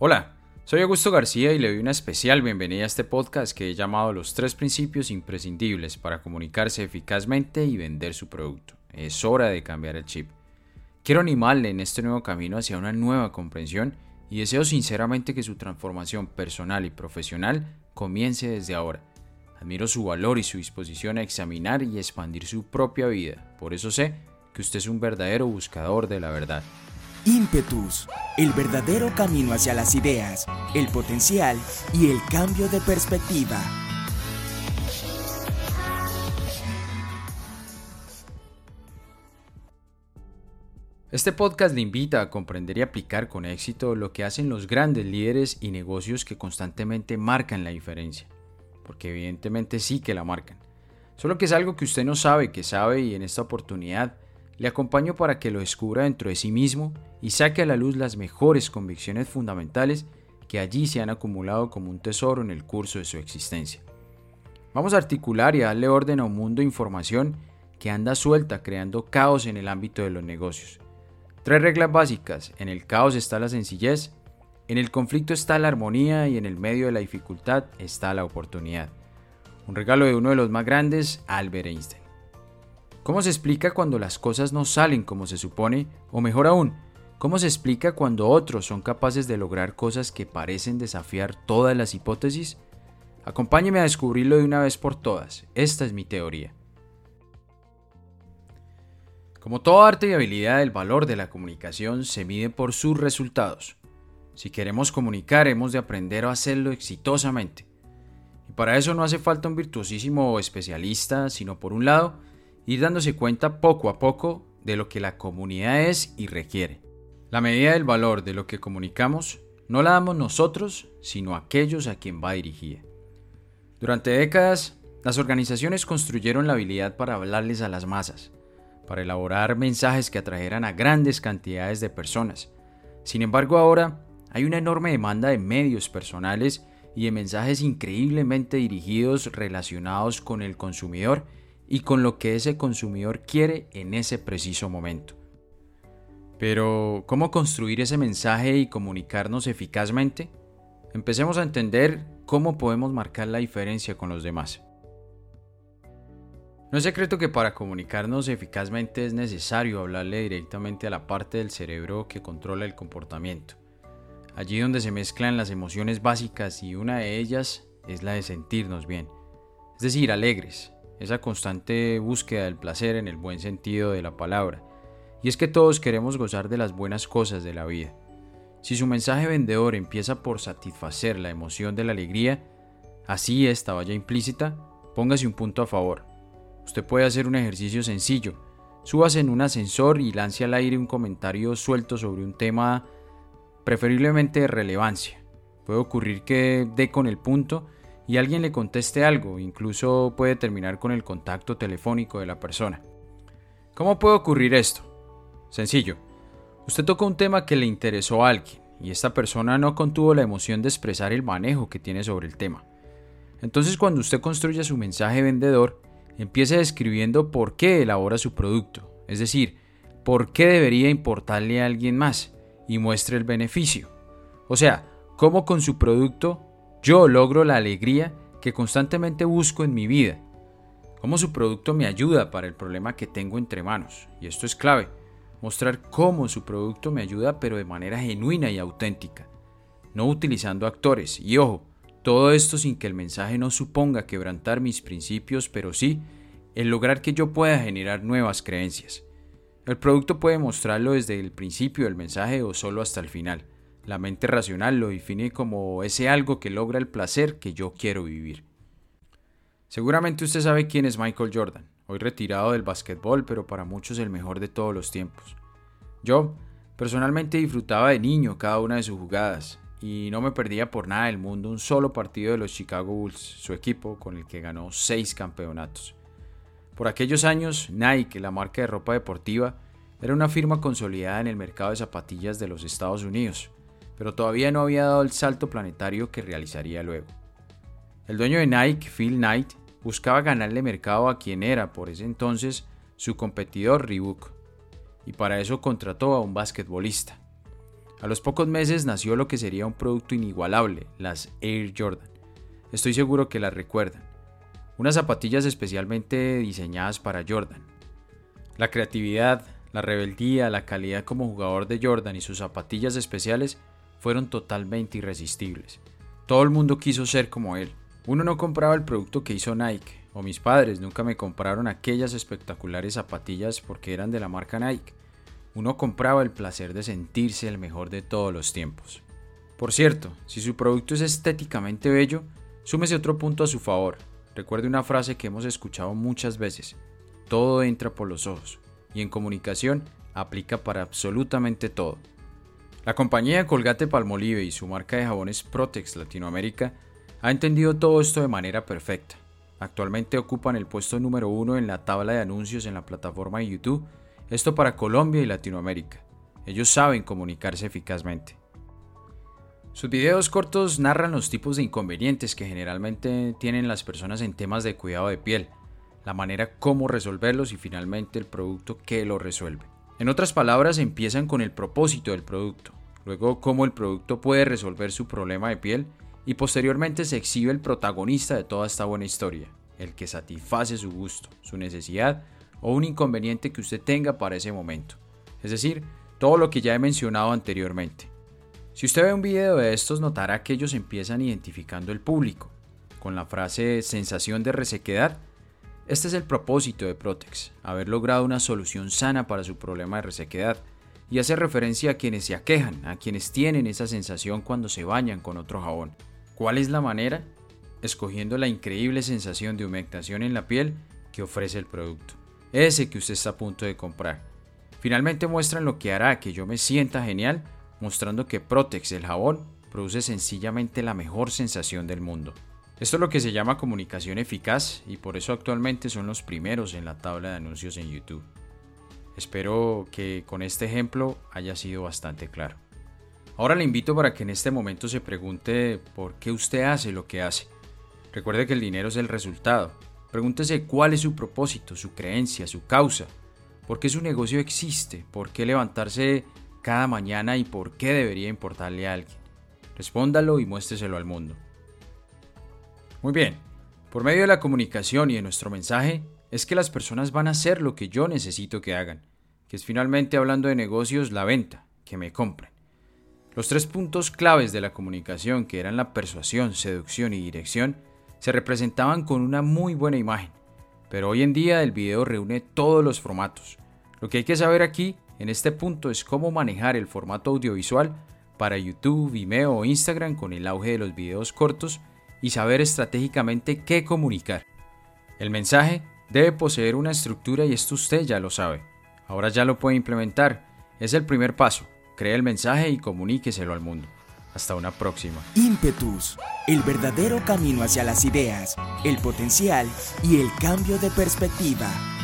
Hola, soy Augusto García y le doy una especial bienvenida a este podcast que he llamado Los tres principios imprescindibles para comunicarse eficazmente y vender su producto. Es hora de cambiar el chip. Quiero animarle en este nuevo camino hacia una nueva comprensión y deseo sinceramente que su transformación personal y profesional comience desde ahora. Admiro su valor y su disposición a examinar y expandir su propia vida. Por eso sé que usted es un verdadero buscador de la verdad. Ímpetus, el verdadero camino hacia las ideas, el potencial y el cambio de perspectiva. Este podcast le invita a comprender y aplicar con éxito lo que hacen los grandes líderes y negocios que constantemente marcan la diferencia. Porque evidentemente sí que la marcan. Solo que es algo que usted no sabe que sabe y en esta oportunidad le acompaño para que lo descubra dentro de sí mismo y saque a la luz las mejores convicciones fundamentales que allí se han acumulado como un tesoro en el curso de su existencia. Vamos a articular y a darle orden a un mundo de información que anda suelta creando caos en el ámbito de los negocios. Tres reglas básicas. En el caos está la sencillez, en el conflicto está la armonía y en el medio de la dificultad está la oportunidad. Un regalo de uno de los más grandes, Albert Einstein. ¿Cómo se explica cuando las cosas no salen como se supone? O mejor aún, ¿cómo se explica cuando otros son capaces de lograr cosas que parecen desafiar todas las hipótesis? Acompáñeme a descubrirlo de una vez por todas. Esta es mi teoría. Como toda arte y habilidad, el valor de la comunicación se mide por sus resultados. Si queremos comunicar, hemos de aprender a hacerlo exitosamente. Y para eso no hace falta un virtuosísimo especialista, sino por un lado, ir dándose cuenta poco a poco de lo que la comunidad es y requiere. La medida del valor de lo que comunicamos no la damos nosotros, sino aquellos a quien va dirigida. Durante décadas, las organizaciones construyeron la habilidad para hablarles a las masas, para elaborar mensajes que atrajeran a grandes cantidades de personas. Sin embargo, ahora hay una enorme demanda de medios personales y de mensajes increíblemente dirigidos relacionados con el consumidor y con lo que ese consumidor quiere en ese preciso momento. Pero, ¿cómo construir ese mensaje y comunicarnos eficazmente? Empecemos a entender cómo podemos marcar la diferencia con los demás. No es secreto que para comunicarnos eficazmente es necesario hablarle directamente a la parte del cerebro que controla el comportamiento. Allí donde se mezclan las emociones básicas y una de ellas es la de sentirnos bien, es decir, alegres, esa constante búsqueda del placer en el buen sentido de la palabra. Y es que todos queremos gozar de las buenas cosas de la vida. Si su mensaje vendedor empieza por satisfacer la emoción de la alegría, así esta vaya implícita, póngase un punto a favor. Usted puede hacer un ejercicio sencillo. Súbase en un ascensor y lance al aire un comentario suelto sobre un tema preferiblemente de relevancia. Puede ocurrir que dé con el punto y alguien le conteste algo, incluso puede terminar con el contacto telefónico de la persona. ¿Cómo puede ocurrir esto? Sencillo. Usted tocó un tema que le interesó a alguien y esta persona no contuvo la emoción de expresar el manejo que tiene sobre el tema. Entonces cuando usted construya su mensaje vendedor, empiece describiendo por qué elabora su producto, es decir, por qué debería importarle a alguien más y muestre el beneficio. O sea, cómo con su producto yo logro la alegría que constantemente busco en mi vida. Cómo su producto me ayuda para el problema que tengo entre manos. Y esto es clave. Mostrar cómo su producto me ayuda pero de manera genuina y auténtica. No utilizando actores. Y ojo, todo esto sin que el mensaje no suponga quebrantar mis principios, pero sí el lograr que yo pueda generar nuevas creencias. El producto puede mostrarlo desde el principio del mensaje o solo hasta el final. La mente racional lo define como ese algo que logra el placer que yo quiero vivir. Seguramente usted sabe quién es Michael Jordan, hoy retirado del básquetbol, pero para muchos el mejor de todos los tiempos. Yo, personalmente disfrutaba de niño cada una de sus jugadas, y no me perdía por nada del mundo un solo partido de los Chicago Bulls, su equipo con el que ganó seis campeonatos. Por aquellos años, Nike, la marca de ropa deportiva, era una firma consolidada en el mercado de zapatillas de los Estados Unidos pero todavía no había dado el salto planetario que realizaría luego. El dueño de Nike, Phil Knight, buscaba ganarle mercado a quien era por ese entonces su competidor Reebok, y para eso contrató a un basquetbolista. A los pocos meses nació lo que sería un producto inigualable, las Air Jordan. Estoy seguro que las recuerdan. Unas zapatillas especialmente diseñadas para Jordan. La creatividad, la rebeldía, la calidad como jugador de Jordan y sus zapatillas especiales fueron totalmente irresistibles. Todo el mundo quiso ser como él. Uno no compraba el producto que hizo Nike, o mis padres nunca me compraron aquellas espectaculares zapatillas porque eran de la marca Nike. Uno compraba el placer de sentirse el mejor de todos los tiempos. Por cierto, si su producto es estéticamente bello, súmese otro punto a su favor. Recuerde una frase que hemos escuchado muchas veces. Todo entra por los ojos. Y en comunicación aplica para absolutamente todo. La compañía Colgate Palmolive y su marca de jabones Protex Latinoamérica ha entendido todo esto de manera perfecta. Actualmente ocupan el puesto número uno en la tabla de anuncios en la plataforma de YouTube, esto para Colombia y Latinoamérica. Ellos saben comunicarse eficazmente. Sus videos cortos narran los tipos de inconvenientes que generalmente tienen las personas en temas de cuidado de piel, la manera cómo resolverlos y finalmente el producto que lo resuelve. En otras palabras, empiezan con el propósito del producto, luego cómo el producto puede resolver su problema de piel y posteriormente se exhibe el protagonista de toda esta buena historia, el que satisface su gusto, su necesidad o un inconveniente que usted tenga para ese momento. Es decir, todo lo que ya he mencionado anteriormente. Si usted ve un video de estos notará que ellos empiezan identificando el público, con la frase sensación de resequedad. Este es el propósito de Protex, haber logrado una solución sana para su problema de resequedad y hace referencia a quienes se aquejan, a quienes tienen esa sensación cuando se bañan con otro jabón. ¿Cuál es la manera? Escogiendo la increíble sensación de humectación en la piel que ofrece el producto, ese que usted está a punto de comprar. Finalmente muestran lo que hará que yo me sienta genial, mostrando que Protex, el jabón, produce sencillamente la mejor sensación del mundo. Esto es lo que se llama comunicación eficaz y por eso actualmente son los primeros en la tabla de anuncios en YouTube. Espero que con este ejemplo haya sido bastante claro. Ahora le invito para que en este momento se pregunte por qué usted hace lo que hace. Recuerde que el dinero es el resultado. Pregúntese cuál es su propósito, su creencia, su causa. ¿Por qué su negocio existe? ¿Por qué levantarse cada mañana y por qué debería importarle a alguien? Respóndalo y muéstreselo al mundo. Muy bien, por medio de la comunicación y de nuestro mensaje, es que las personas van a hacer lo que yo necesito que hagan que es finalmente hablando de negocios la venta, que me compren. Los tres puntos claves de la comunicación, que eran la persuasión, seducción y dirección, se representaban con una muy buena imagen, pero hoy en día el video reúne todos los formatos. Lo que hay que saber aquí, en este punto, es cómo manejar el formato audiovisual para YouTube, Vimeo o Instagram con el auge de los videos cortos y saber estratégicamente qué comunicar. El mensaje debe poseer una estructura y esto usted ya lo sabe. Ahora ya lo puede implementar. Es el primer paso. Crea el mensaje y comuníqueselo al mundo. Hasta una próxima. Impetus, el verdadero camino hacia las ideas, el potencial y el cambio de perspectiva.